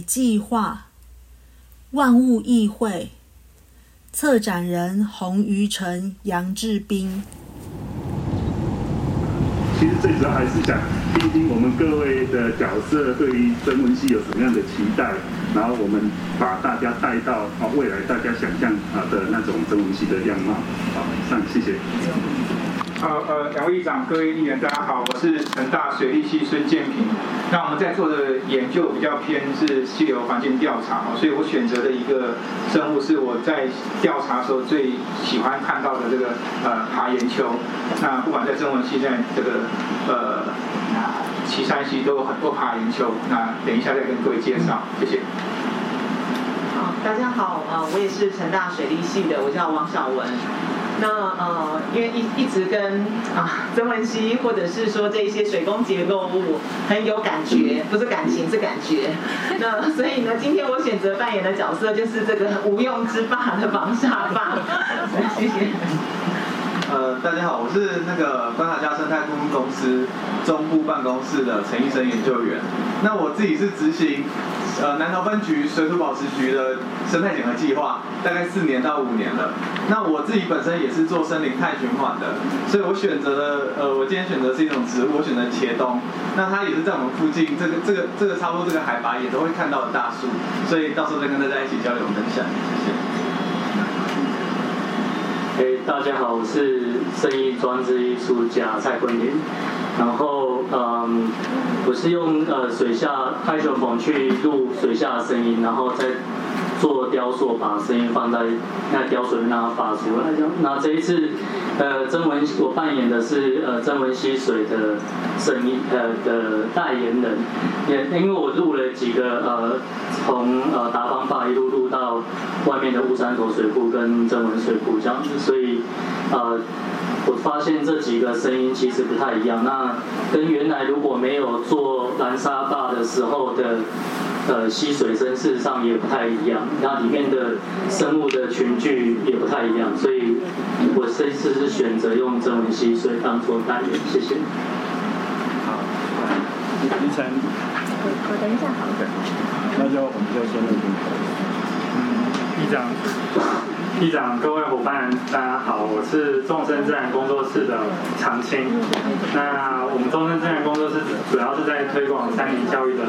计划，万物议会，策展人洪于成、杨志斌。其实最主要还是想听听我们各位的角色对于曾文熙有什么样的期待，然后我们把大家带到啊未来大家想象啊的那种曾文熙的样貌。好，以上谢谢。呃，呃，两位议长、各位议员，大家好，我是成大水利系孙建平。那我们在做的研究比较偏是溪流环境调查，所以我选择的一个生物是我在调查时候最喜欢看到的这个呃爬岩鳅。那不管在曾文溪在这个呃岐山溪都有很多爬岩鳅。那等一下再跟各位介绍，谢谢。大家好，呃，我也是成大水利系的，我叫王小文。那呃，因为一一直跟啊曾文熙或者是说这一些水工结构物很有感觉，不是感情是感觉。那所以呢，今天我选择扮演的角色就是这个无用之霸的防沙霸。谢谢。呃，大家好，我是那个观察家生态顾问公司中部办公室的陈医生研究员。那我自己是执行呃南投分局水土保持局的生态检核计划，大概四年到五年了。那我自己本身也是做森林碳循环的，所以我选择了呃，我今天选择是一种植物，我选择茄冬。那它也是在我们附近这个这个这个差不多这个海拔也都会看到的大树，所以到时候再跟大家一起交流分享，谢谢。诶，大家好，我是生意装置艺术家蔡坤林。然后，嗯，我是用呃水下拍熊棚去录水下的声音，然后再做雕塑，把声音放在那雕塑让它发出来。那这一次，呃，曾文我扮演的是呃曾文溪水的声音呃的代言人，也因为我录了几个呃从呃达邦坝一路录到外面的乌山头水库跟曾文水库这样子，所以呃。我发现这几个声音其实不太一样，那跟原来如果没有做蓝沙坝的时候的呃溪水声，事实上也不太一样。那里面的生物的群聚也不太一样，所以我这次是选择用真文溪水当做代言。谢谢。好，李晨。我我等一下，好的。那就我们就先录音。嗯，议长。议长、各位伙伴，大家好，我是众生自然工作室的常青。那我们众生自然工作室主要是在推广山林教育的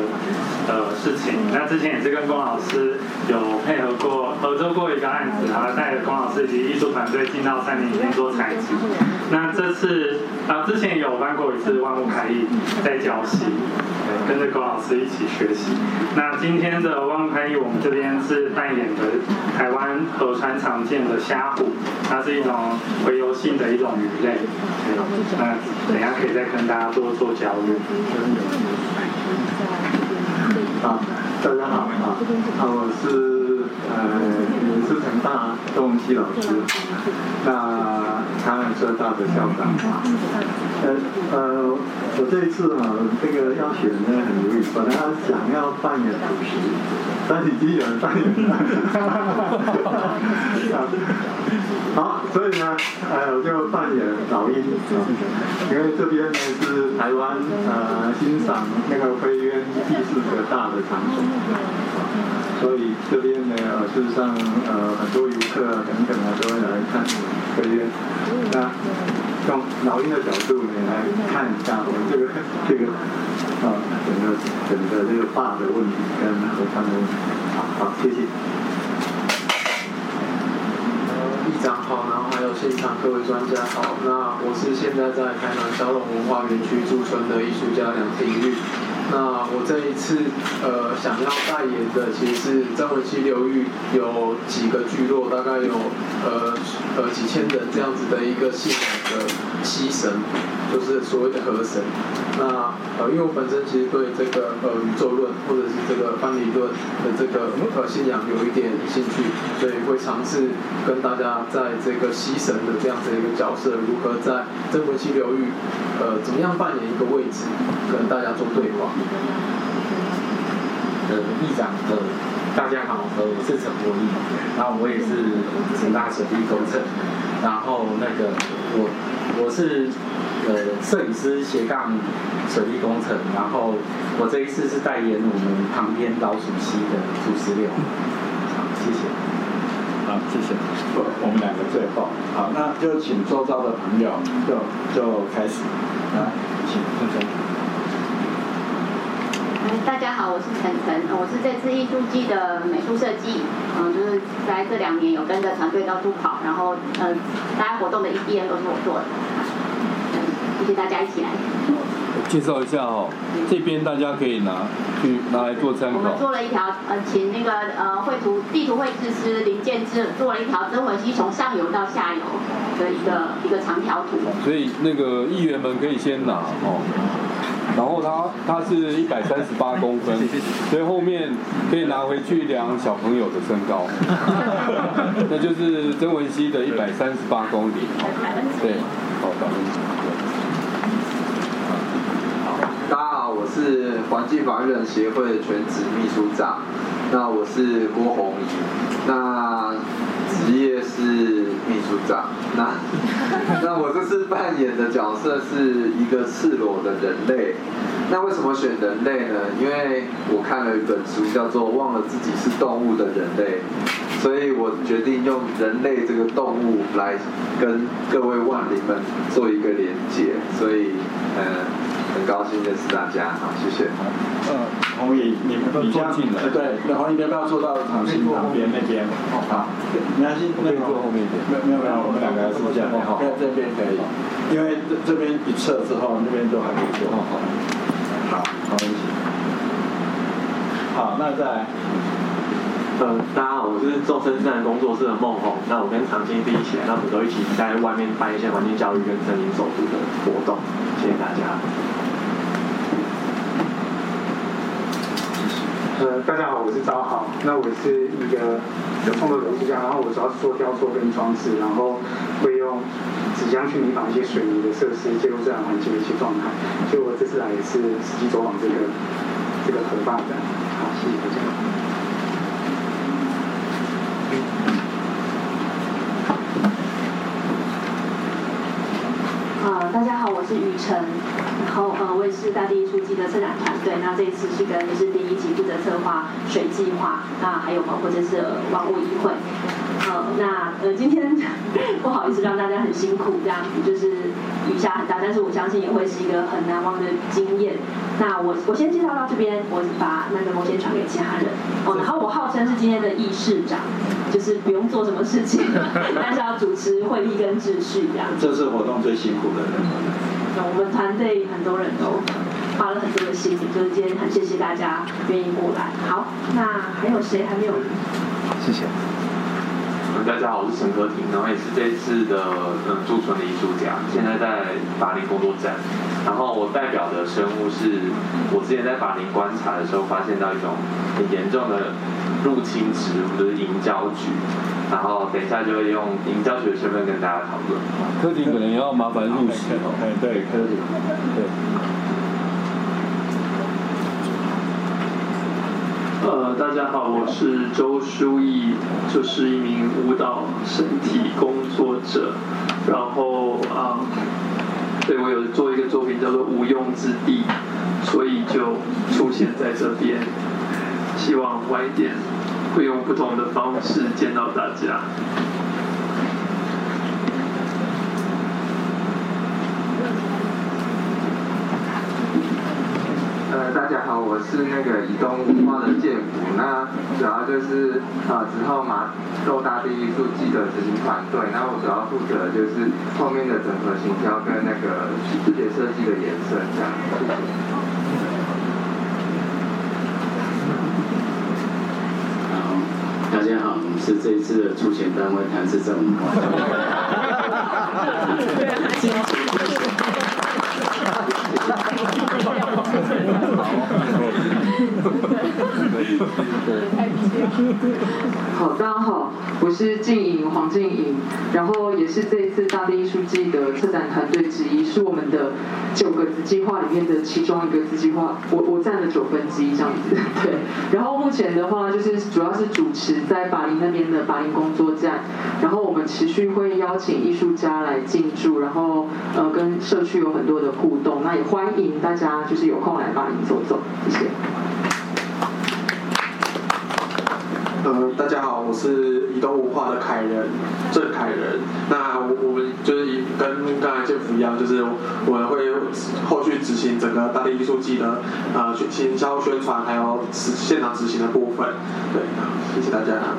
呃事情。那之前也是跟龚老师有配合过、合作过一个案子，然后带着龚老师以及艺术团队进到山林里面做采集。那这次啊，之前有办过一次万物开艺在礁溪，跟着龚老师一起学习。那今天的万物开艺，我们这边是扮演的台湾河川厂。见的虾虎，它是一种洄游性的一种鱼类。那等下可以再跟大家多做交流。啊，大家好啊，啊我是呃我是成大窦文熙老师，那台湾科大的校长。呃呃，我这一次哈这个要选呢很犹豫，本来想要扮演主席。三体机有人扮演，好，所以呢，呃，我就扮演老鹰啊，因为这边呢是台湾呃欣赏那个飞鸢第四个大的场所，所以这边呢，事实上呃很多游客等等啊都会来看飞鸢，那用老鹰的角度呢来看一下我们这个这个。啊，整个整个这个坝的问题跟河川的问题，好，好，谢谢。议长好，然后还有现场各位专家好，那我是现在在台南小龙文化园区驻村的艺术家梁廷玉。那我这一次呃想要代言的其实是张文溪流域有几个聚落，大概有呃呃几千人这样子的一个信仰的溪神。就是所谓的河神，那呃，因为我本身其实对这个呃宇宙论或者是这个方理论的这个呃信仰有一点兴趣，所以会尝试跟大家在这个西神的这样子一个角色，如何在真文溪流域呃怎么样扮演一个位置，跟大家做对话。呃，议长呃，大家好，呃，我是陈国义，然后我也是成大水利工程，然后那个我。我是呃摄影师斜杠水利工程，然后我这一次是代言我们旁边老鼠溪的土石流。好，谢谢。好，谢谢。我我们两个最后，好，那就请周遭的朋友就就开始，来，请郑总。大家好，我是晨晨，我是这次艺术季的美术设计，嗯，就是在这两年有跟着团队到处跑，然后嗯，大家活动的一边都是我做的，谢谢大家一起来。介绍一下哦，这边大家可以拿去拿来做参考。我们做了一条，呃，请那个呃绘图地图绘制师林建志做了一条曾文溪从上游到下游的一个一个长条图。所以那个议员们可以先拿哦。然后它它是一百三十八公分，所以后面可以拿回去量小朋友的身高，那就是曾文熙的一百三十八公里，对，好，百分之。好，大家好，我是环境法律人协会的全职秘书长，那我是郭宏仪，那。职业是秘书长，那那我这次扮演的角色是一个赤裸的人类。那为什么选人类呢？因为我看了一本书，叫做《忘了自己是动物的人类》，所以我决定用人类这个动物来跟各位万灵们做一个连接。所以，呃。很高兴认识大家，好，谢谢。嗯，红姨，你们比较近了，对，那红姨要不要坐到场心旁边那边？好，没关系，可以坐后面一点。没有没有没有，我们两个是这样，好，这边可以，因为这这边一撤之后，那边都还可以坐。好，好，好，一起。好，那再。嗯，大家好，我是众生自然工作室的孟红。那我跟常青弟一起来，那我们都一起在外面办一些环境教育跟森林守护的活动。谢谢大家。呃，大家好，我是招好。那我是一个有创作者艺术家，然后我主要是做雕塑跟装置，然后会用纸浆去模仿一些水泥的设施，介入自然环境的一些状态。所以我这次来也是实际走访这个这个河坝的。好，谢谢大家。呃，大家好，我是雨辰。然后呃，我也是大地艺术季的策展团队。那这一次是跟是第一集负责策划水计划，那还有包括这次万物议会。呃，那呃今天 不好意思让大家很辛苦这样子，就是雨下很大，但是我相信也会是一个很难忘的经验。那我我先介绍到这边，我把那个摩先传给其他人。哦，然后我号称是今天的议事长，就是不用做什么事情，但是要主持会议跟秩序这样。这是活动最辛苦的人。我们团队很多人都花了很多的心，就是今天很谢谢大家愿意过来。好，那还有谁还没有？谢谢。嗯，大家好，我是陈科廷，然后也是这次的嗯驻村的艺术家，现在在法林工作站。然后我代表的生物是我之前在法林观察的时候发现到一种很严重的入侵植物，就是银胶菊。然后等一下就会用营教学的身份跟大家讨论。柯廷可能要麻烦入席哦。哎，对，柯廷，对。大家好，我是周书义，就是一名舞蹈身体工作者。然后啊，对我有做一个作品叫做《无用之地》，所以就出现在这边，希望晚一点。会用不同的方式见到大家。呃，大家好，我是那个移动文化的建福，那主要就是呃之后马豆大地艺术季的执行团队，那我主要负责就是后面的整合行销跟那个视觉设计的延伸这样。谢谢。大家好，我们是这一次的出钱单位谈市政文化。好，大家好，我是静颖黄静颖，然后也是这次大地艺术季的策展团队之一，是我们的九个子计划里面的其中一个子计划，我我占了九分之一这样子，对。然后目前的话，就是主要是主持在巴黎那边的巴黎工作站，然后我们持续会邀请艺术家来进驻，然后呃跟社区有很多的互动，那也欢迎大家就是有空来巴黎走走，谢谢。呃，大家好，我是移动文化的凯仁，郑凯仁。那我我们就是跟刚才建福一样，就是我们会后续执行整个大地艺术季的呃行销宣传，还有实现场执行的部分。对，谢谢大家。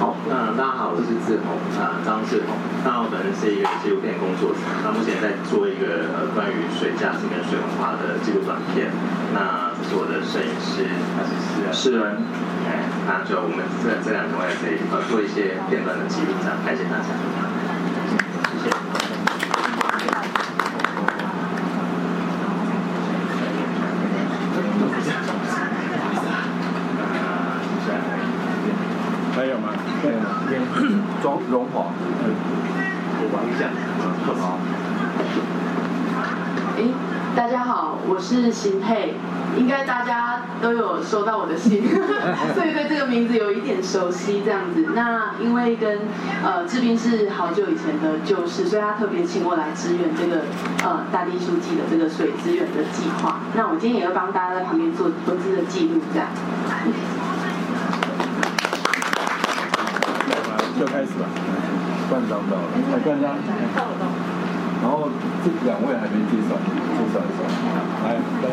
好，那大家好，我是志宏啊，张志宏。那我本人是一个纪录片工作者，那目前在做一个呃关于水价值跟水文化的纪录短片。那这是我的摄影师，他是诗人。诗人。哎，那就我们这这两位可以呃做一些片段的记录，这样感谢大家。谢谢。还有吗？还有吗？装荣华，我玩一下，好。哎，大家好，我是邢佩，应该大家都有收到我的信，所以对这个名字有一点熟悉这样子。那因为跟呃志斌是好久以前的旧事，所以他特别请我来支援这个呃大地书记的这个水资源的计划。那我今天也会帮大家在旁边做文字的记录，这样。就开始吧，冠章到了，来冠章，然后这两位还没介绍，介绍一下，来，来，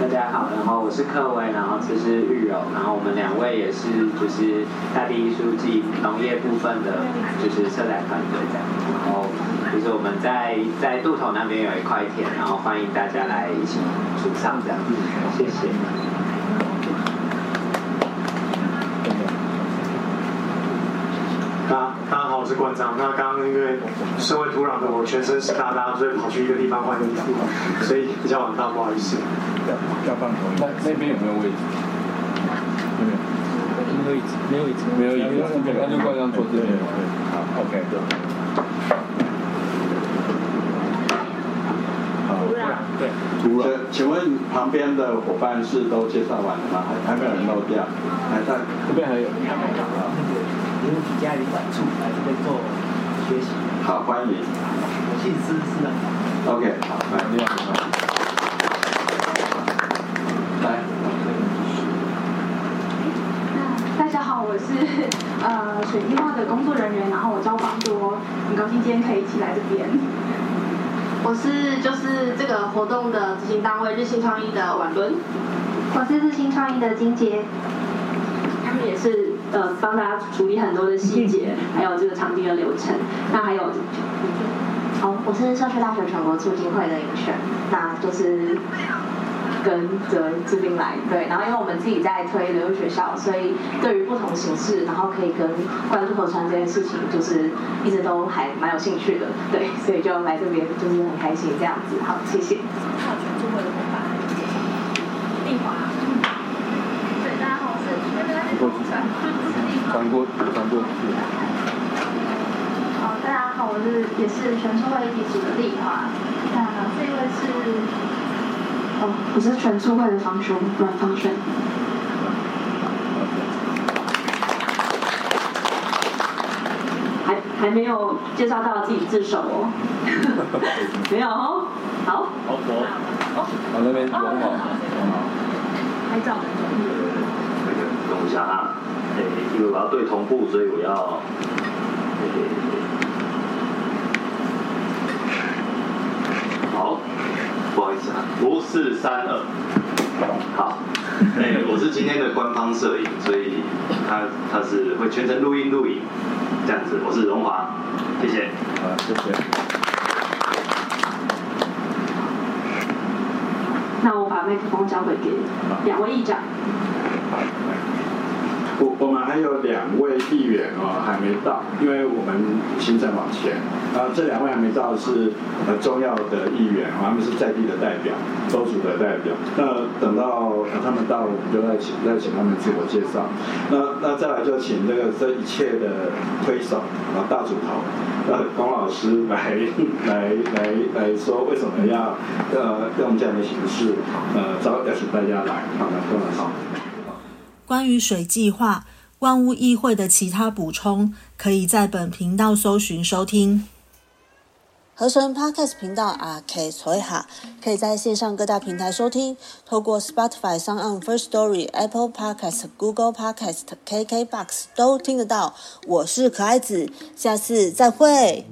大家好，然后我是柯威，然后这是玉柔，然后我们两位也是就是大地艺术季农业部分的，就是策展团队这样，然后就是我们在在渡头那边有一块田，然后欢迎大家来一起煮上这样，谢谢。大大家好，我是馆长。那刚刚因为社会土壤的我全身湿哒哒，所以跑去一个地方换衣服，所以比较晚到，不好意思。要要放头。那那边有没有位置？没有。没有位置，没有位置，没有位置。那就挂上桌这边。好，OK。好，土壤。对。土壤。请问旁边的伙伴是都介绍完了吗？还还没有人漏掉？还在这边还有。有几家旅馆处来这边做学习。好，欢迎。我姓施，是的。OK，好，来，你好，你好。来。大家好，我是 呃水计划的工作人员，然后我叫方多，很高兴今天可以一起来这边。我是就是这个活动的执行单位日新创意的婉伦，我是日新创意的金杰，他们也是呃帮大家处理很多的细节，还有这个场地的流程。那还有，好，我是社区大学全国促进会的影选，那就是跟着志斌来，对，然后因为我们自己在推流入学校，所以对于不同形式，然后可以跟关注河川这件事情，就是一直都还蛮有兴趣的，对，所以就来这边就是很开心这样子，好，谢谢。丽华，对，大家好，我是传播传播好，大家好，我是也是全促会一体组的丽华，那这位是，哦，我是全促会的方兄阮方轩。还还没有介绍到自己自首哦，没有哦，好。好，我，好那边王好，拍照。那个等我一下啊，为我要对同步，所以我要，好，不好意思啊，五四三二，好，诶，我是今天的官方摄影，所以他他是会全程录音录影，这样子，我是荣华，谢谢。好，谢谢。那我把麦克风交回给两位议长。我我们还有两位议员哦还没到，因为我们行程往前。啊，这两位还没到是呃重要的议员，他们是在地的代表，州主的代表。那等到他们到，我们就再请再请他们自我介绍。那那再来就请这个这一切的推手啊大主头，呃龚老师来 来来来说为什么要呃用这样的形式呃招邀请大家来，好的，龚老师。关于水计划、万物议会的其他补充，可以在本频道搜寻收听。合成 Podcast 频道啊，K 所以哈，可以在线上各大平台收听，透过 Spotify、s o n First Story、Apple Podcast、Google Podcast、KK Box 都听得到。我是可爱子，下次再会。